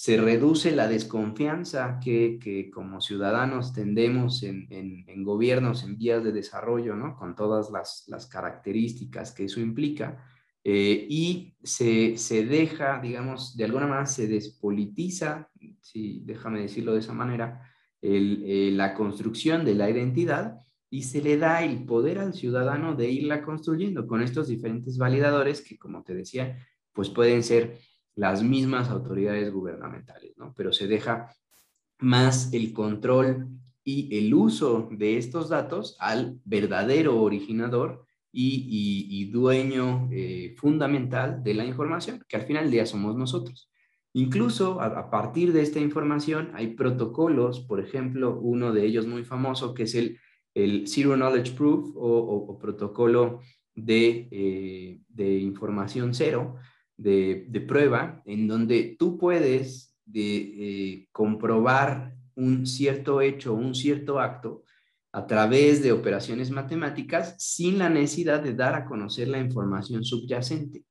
se reduce la desconfianza que, como ciudadanos tendemos en, gobiernos en vías de desarrollo, ¿no? con todas las, características que eso implica, eh, y se, deja, digamos, de alguna manera se despolitiza, si déjame decirlo de esa manera, eh, la construcción de la identidad y se le da el poder al ciudadano de irla construyendo con estos diferentes validadores que, como te decía, pues pueden ser las mismas autoridades gubernamentales, ¿no? Pero se deja más el control y el uso de estos datos al verdadero originador y, dueño eh, fundamental de la información, que al final del día somos nosotros. Incluso a, partir de esta información hay protocolos, por ejemplo, uno de ellos muy famoso que es el, Zero Knowledge Proof o, protocolo de, eh, de información cero, de, prueba en donde tú puedes de, eh, comprobar un cierto hecho, un cierto acto a través de operaciones matemáticas sin la necesidad de dar a conocer la información subyacente.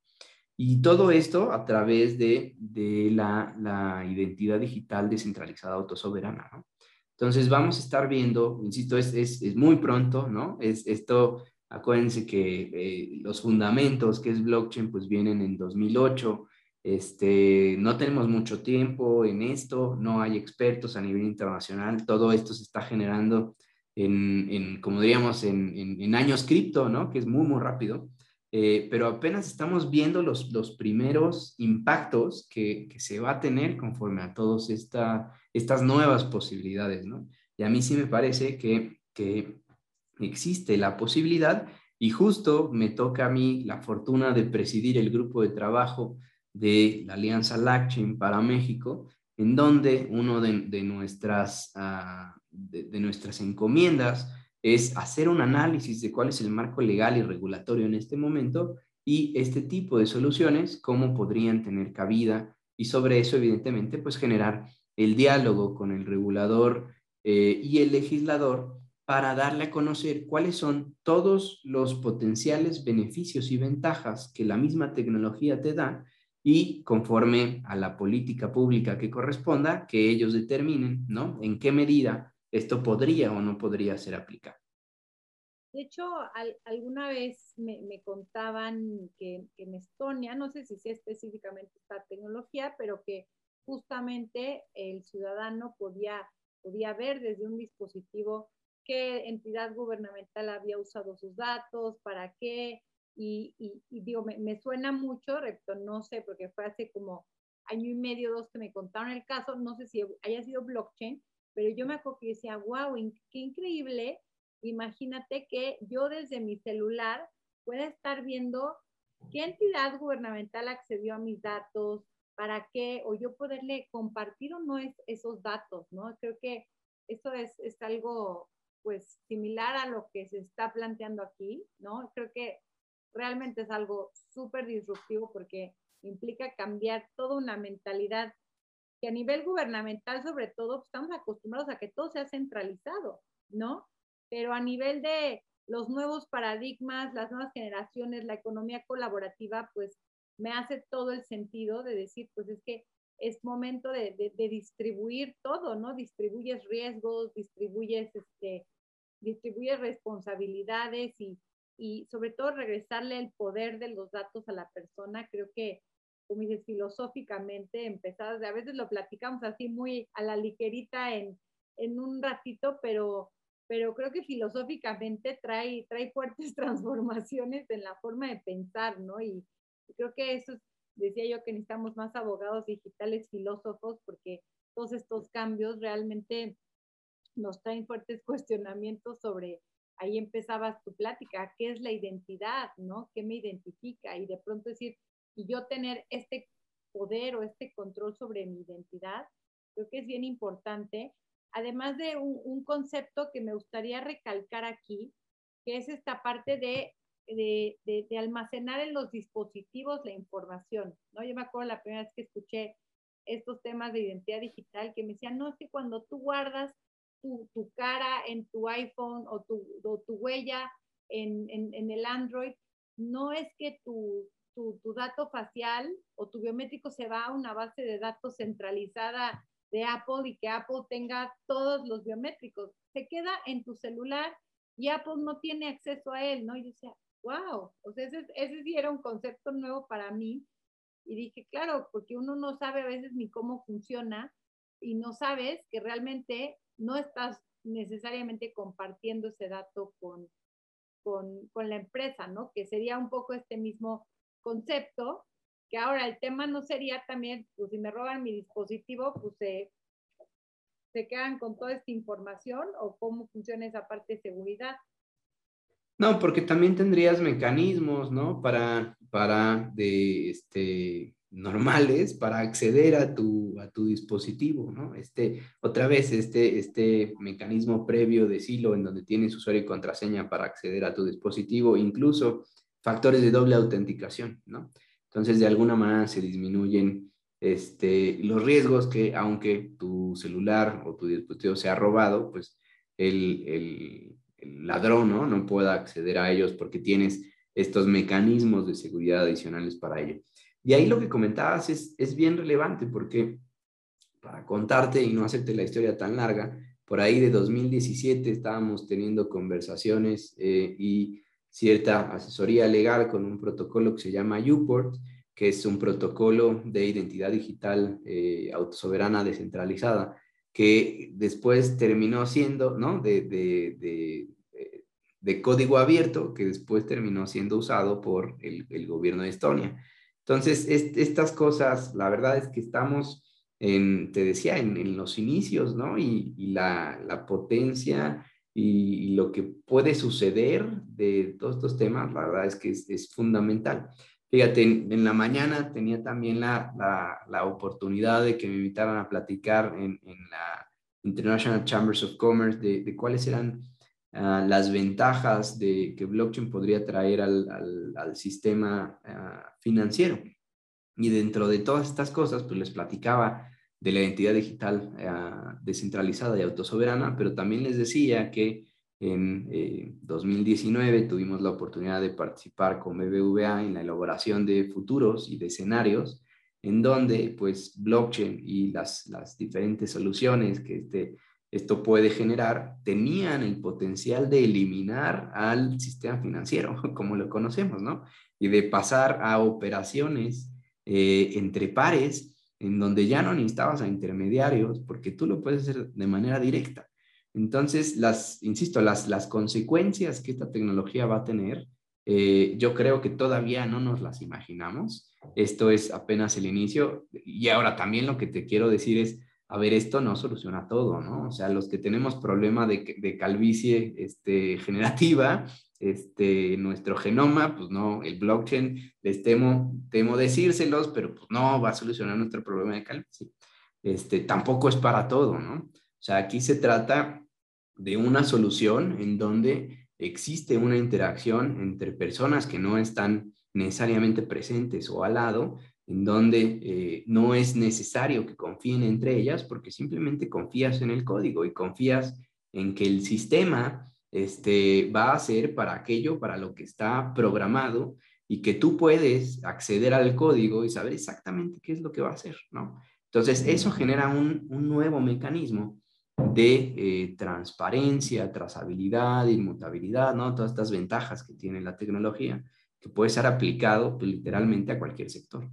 Y todo esto a través de, la, identidad digital descentralizada autosoberana. Entonces vamos a estar viendo, insisto, es, es, es muy pronto, ¿no? Es, esto Acuérdense que eh, los fundamentos que es blockchain pues vienen en 2008. Este, no tenemos mucho tiempo en esto, no hay expertos a nivel internacional, todo esto se está generando en, como diríamos, en, años cripto, ¿no? Que es muy, muy rápido. Eh, pero apenas estamos viendo los, los primeros impactos que, que, se va a tener conforme a todas esta, estas nuevas posibilidades, ¿no? Y a mí sí me parece que, que existe la posibilidad y justo me toca a mí la fortuna de presidir el grupo de trabajo de la Alianza LACCHIN para México, en donde uno de, nuestras, ah, de, nuestras encomiendas es hacer un análisis de cuál es el marco legal y regulatorio en este momento y este tipo de soluciones, cómo podrían tener cabida y sobre eso, evidentemente, pues generar el diálogo con el regulador eh, y el legislador para darle a conocer cuáles son todos los potenciales beneficios y ventajas que la misma tecnología te da y conforme a la política pública que corresponda, que ellos determinen, ¿no? En qué medida esto podría o no podría ser aplicado. De hecho, alguna vez me, contaban que, que, en Estonia, no sé si sea específicamente esta tecnología, pero que justamente el ciudadano podía, podía ver desde un dispositivo qué entidad gubernamental había usado sus datos, para qué, y, digo, me, suena mucho, repito, no sé, porque fue hace como año y medio, dos que me contaron el caso, no sé si haya sido blockchain, pero yo me acuerdo que decía, wow, qué increíble imagínate que yo desde mi celular pueda estar viendo qué entidad gubernamental accedió a mis datos, para qué, o yo poderle compartir o no es, esos datos, ¿no? Creo que eso es, algo pues similar a lo que se está planteando aquí, ¿no? Creo que realmente es algo súper disruptivo porque implica cambiar toda una mentalidad que a nivel gubernamental sobre todo pues, estamos acostumbrados a que todo sea centralizado, ¿no? Pero a nivel de los nuevos paradigmas, las nuevas generaciones, la economía colaborativa, pues me hace todo el sentido de decir, pues es que es momento de, de, distribuir todo, ¿no? Distribuyes riesgos, distribuyes, este, distribuyes responsabilidades y, y sobre todo regresarle el poder de los datos a la persona. Creo que, como dices, filosóficamente empezadas, a veces lo platicamos así muy a la ligerita en, en un ratito, pero, pero creo que filosóficamente trae, trae fuertes transformaciones en la forma de pensar, ¿no? Y creo que eso es decía yo que necesitamos más abogados digitales filósofos porque todos estos cambios realmente nos traen fuertes cuestionamientos sobre, ahí empezabas tu plática, ¿qué es la identidad? ¿No? ¿Qué me identifica? Y de pronto decir, y yo tener este poder o este control sobre mi identidad, creo que es bien importante. Además de un, concepto que me gustaría recalcar aquí, que es esta parte de de, de, almacenar en los dispositivos la información, ¿no? Yo me acuerdo la primera vez que escuché estos temas de identidad digital que me decían, no, es que cuando tú guardas tu, tu cara en tu iPhone o tu, tu huella en, en, en, el Android, no es que tu, tu, tu, dato facial o tu biométrico se va a una base de datos centralizada de Apple y que Apple tenga todos los biométricos. Se queda en tu celular y Apple no tiene acceso a él, ¿no? Y yo decía, wow, o sea, ese, ese sí era un concepto nuevo para mí. Y dije, claro, porque uno no sabe a veces ni cómo funciona y no sabes que realmente no estás necesariamente compartiendo ese dato con, con, con, la empresa, ¿no? Que sería un poco este mismo concepto, que ahora el tema no sería también, pues si me roban mi dispositivo, pues se, se quedan con toda esta información o cómo funciona esa parte de seguridad. No, porque también tendrías mecanismos, ¿no? Para, para de, este, normales para acceder a tu, a tu dispositivo, ¿no? Este, otra vez, este, este mecanismo previo de silo en donde tienes usuario y contraseña para acceder a tu dispositivo, incluso factores de doble autenticación, ¿no? Entonces, de alguna manera se disminuyen este, los riesgos que, aunque tu celular o tu dispositivo sea robado, pues el, el ladrón ¿no? no pueda acceder a ellos porque tienes estos mecanismos de seguridad adicionales para ello. Y ahí lo que comentabas es, es bien relevante porque para contarte y no hacerte la historia tan larga, por ahí de 2017 estábamos teniendo conversaciones eh, y cierta asesoría legal con un protocolo que se llama UPort, que es un protocolo de identidad digital eh, autosoberana descentralizada, que después terminó siendo, ¿no? De, de, de, de, código abierto, que después terminó siendo usado por el, gobierno de Estonia. Entonces, estas cosas, la verdad es que estamos, en, te decía, en, en los inicios, ¿no? Y, y la, la, potencia y, lo que puede suceder de todos estos temas, la verdad es que es, es fundamental. Fíjate, en, la mañana tenía también la, la, oportunidad de que me invitaran a platicar en, en la International Chambers of Commerce de, de cuáles eran uh, las ventajas de que blockchain podría traer al, al, al sistema uh, financiero. Y dentro de todas estas cosas, pues les platicaba de la identidad digital uh, descentralizada y autosoberana, pero también les decía que en eh, 2019 tuvimos la oportunidad de participar con BBVA en la elaboración de futuros y de escenarios en donde pues blockchain y las, las diferentes soluciones que este, esto puede generar tenían el potencial de eliminar al sistema financiero, como lo conocemos, ¿no? Y de pasar a operaciones eh, entre pares en donde ya no necesitabas a intermediarios porque tú lo puedes hacer de manera directa. Entonces, las, insisto, las, las consecuencias que esta tecnología va a tener, eh, yo creo que todavía no nos las imaginamos. Esto es apenas el inicio. Y ahora también lo que te quiero decir es, a ver, esto no soluciona todo, ¿no? O sea, los que tenemos problema de, de calvicie este, generativa, este, nuestro genoma, pues no, el blockchain, les temo, temo decírselos, pero pues no va a solucionar nuestro problema de calvicie. Este, tampoco es para todo, ¿no? O sea, aquí se trata de una solución en donde existe una interacción entre personas que no están necesariamente presentes o al lado, en donde eh, no es necesario que confíen entre ellas porque simplemente confías en el código y confías en que el sistema este, va a ser para aquello, para lo que está programado y que tú puedes acceder al código y saber exactamente qué es lo que va a hacer, ¿no? Entonces, eso genera un, nuevo mecanismo de eh, transparencia, trazabilidad, inmutabilidad, ¿no? Todas estas ventajas que tiene la tecnología que puede ser aplicado pues, literalmente a cualquier sector.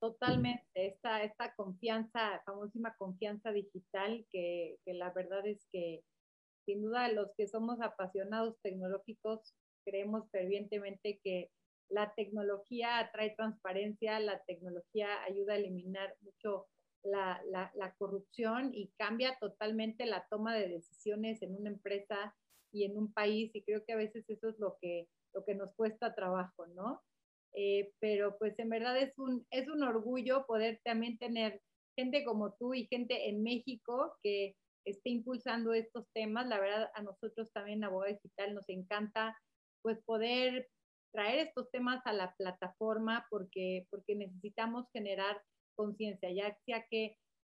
Totalmente, esta, esta confianza, famosísima confianza digital, que, que la verdad es que sin duda los que somos apasionados tecnológicos creemos fervientemente que la tecnología atrae transparencia, la tecnología ayuda a eliminar mucho la, la, la, corrupción y cambia totalmente la toma de decisiones en una empresa y en un país y creo que a veces eso es lo que, lo que nos cuesta trabajo, ¿no? Eh, pero pues en verdad es un, es un orgullo poder también tener gente como tú y gente en México que esté impulsando estos temas. La verdad, a nosotros también, Abogado Digital, nos encanta pues poder traer estos temas a la plataforma porque, porque necesitamos generar conciencia, ya sea que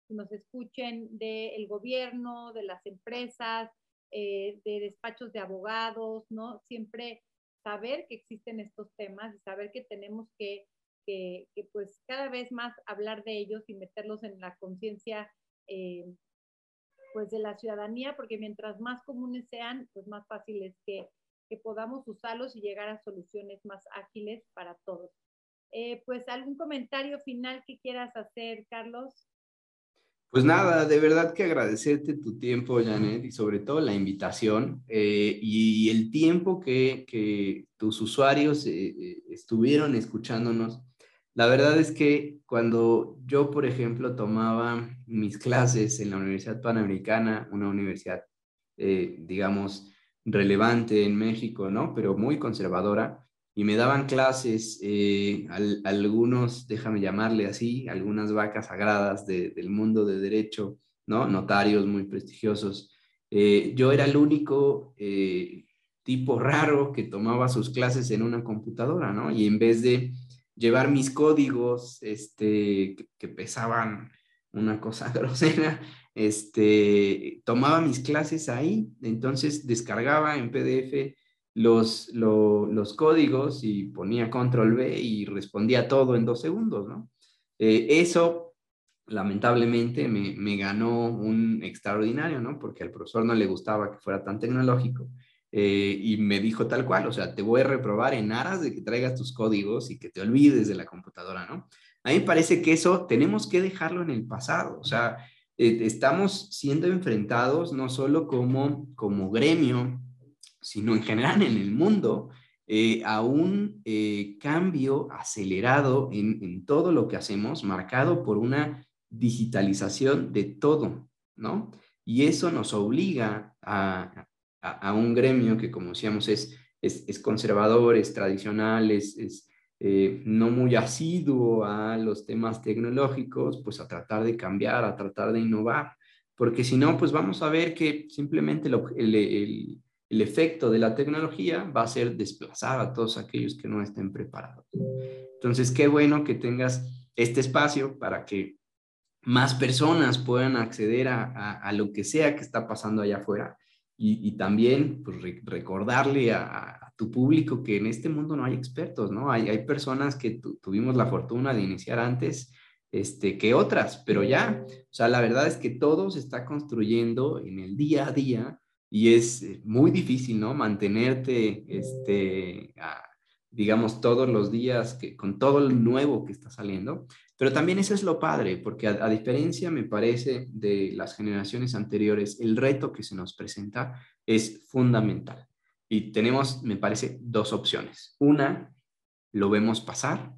nos escuchen del gobierno, de las empresas, eh, de despachos de abogados, ¿no? Siempre saber que existen estos temas y saber que tenemos que, que, pues cada vez más hablar de ellos y meterlos en la conciencia eh, pues de la ciudadanía, porque mientras más comunes sean, pues más fácil es que, que podamos usarlos y llegar a soluciones más ágiles para todos. Eh, pues algún comentario final que quieras hacer, Carlos. Pues nada, de verdad que agradecerte tu tiempo, Janet, y sobre todo la invitación eh, y, el tiempo que, que tus usuarios eh, estuvieron escuchándonos. La verdad es que cuando yo, por ejemplo, tomaba mis clases en la Universidad Panamericana, una universidad, digamos, relevante en México, ¿no? Pero muy conservadora, y me daban clases, eh, algunos, déjame llamarle así, algunas vacas sagradas del mundo de derecho, ¿no? Notarios muy prestigiosos. Eh, yo era el único eh, tipo raro que tomaba sus clases en una computadora, ¿no? Y en vez de llevar mis códigos, este, que, pesaban una cosa grosera, este, tomaba mis clases ahí, entonces descargaba en PDF los, los códigos y ponía control B y respondía todo en dos segundos, ¿no? Eh, eso, lamentablemente, me, me, ganó un extraordinario, ¿no? Porque al profesor no le gustaba que fuera tan tecnológico. Eh, y me dijo tal cual, o sea, te voy a reprobar en aras de que traigas tus códigos y que te olvides de la computadora, ¿no? A mí me parece que eso tenemos que dejarlo en el pasado, o sea, eh, estamos siendo enfrentados no solo como, como gremio, sino en general en el mundo, eh, a un eh, cambio acelerado en, todo lo que hacemos, marcado por una digitalización de todo, ¿no? Y eso nos obliga a, un gremio que, como decíamos, es, es, conservador, es tradicional, es, eh, no muy asiduo a los temas tecnológicos, pues a tratar de cambiar, a tratar de innovar, porque si no, pues vamos a ver que simplemente el el efecto de la tecnología va a ser desplazar a todos aquellos que no estén preparados. Entonces, qué bueno que tengas este espacio para que más personas puedan acceder a, lo que sea que está pasando allá afuera y, también pues, recordarle a, tu público que en este mundo no hay expertos, ¿no? Hay, hay personas que tuvimos la fortuna de iniciar antes este, que otras, pero ya, o sea, la verdad es que todo se está construyendo en el día a día y es eh, muy difícil, ¿no? Mantenerte, este, digamos, todos los días que, con todo el nuevo que está saliendo. Pero también eso es lo padre, porque a, diferencia, me parece, de las generaciones anteriores, el reto que se nos presenta es fundamental. Y tenemos, me parece, dos opciones. Una, lo vemos pasar.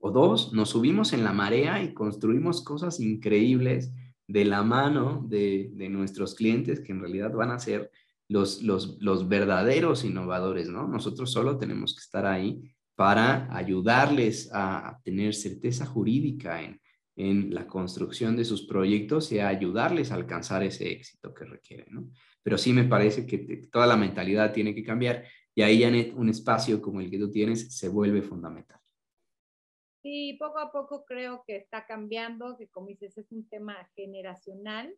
O dos, nos subimos en la marea y construimos cosas increíbles de la mano de, nuestros clientes que en realidad van a ser los, los, los verdaderos innovadores, ¿no? Nosotros solo tenemos que estar ahí para ayudarles a tener certeza jurídica en, en la construcción de sus proyectos y a ayudarles a alcanzar ese éxito que requieren, ¿no? Pero sí me parece que toda la mentalidad tiene que cambiar y ahí, Janet, un espacio como el que tú tienes se vuelve fundamental. Sí, poco a poco creo que está cambiando, que como dices, es un tema generacional,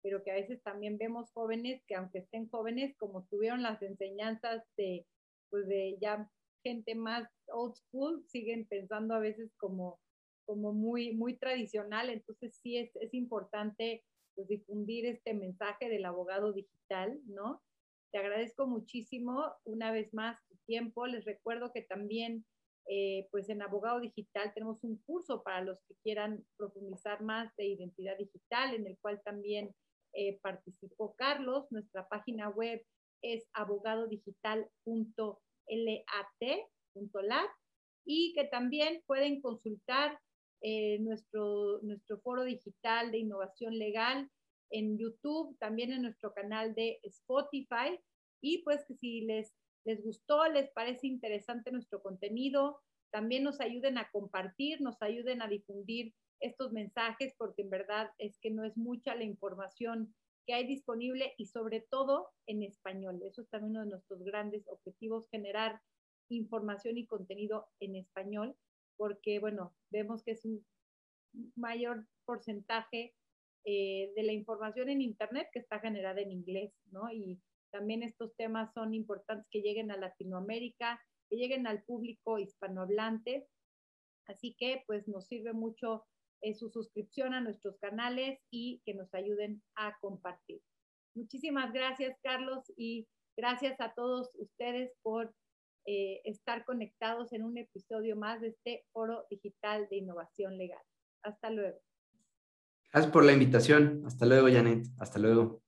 pero que a veces también vemos jóvenes que aunque estén jóvenes, como tuvieron las enseñanzas de, pues de ya gente más old school, siguen pensando a veces como, como muy, muy tradicional. Entonces sí es, es importante pues, difundir este mensaje del abogado digital, ¿no? Te agradezco muchísimo una vez más tu tiempo. Les recuerdo que también eh, pues en Abogado Digital tenemos un curso para los que quieran profundizar más de identidad digital, en el cual también eh, participó Carlos. Nuestra página web es abogadodigital.lat.lat y que también pueden consultar eh, nuestro, nuestro foro digital de innovación legal en YouTube, también en nuestro canal de Spotify. Y pues que si les les gustó, les parece interesante nuestro contenido, también nos ayuden a compartir, nos ayuden a difundir estos mensajes, porque en verdad es que no es mucha la información que hay disponible y sobre todo en español. Eso es también uno de nuestros grandes objetivos, generar información y contenido en español, porque bueno, vemos que es un mayor porcentaje eh, de la información en Internet que está generada en inglés, ¿no? Y también estos temas son importantes que lleguen a Latinoamérica, que lleguen al público hispanohablante. Así que pues nos sirve mucho su suscripción a nuestros canales y que nos ayuden a compartir. Muchísimas gracias, Carlos, y gracias a todos ustedes por eh, estar conectados en un episodio más de este Foro Digital de Innovación Legal. Hasta luego. Gracias por la invitación. Hasta luego, Janet. Hasta luego.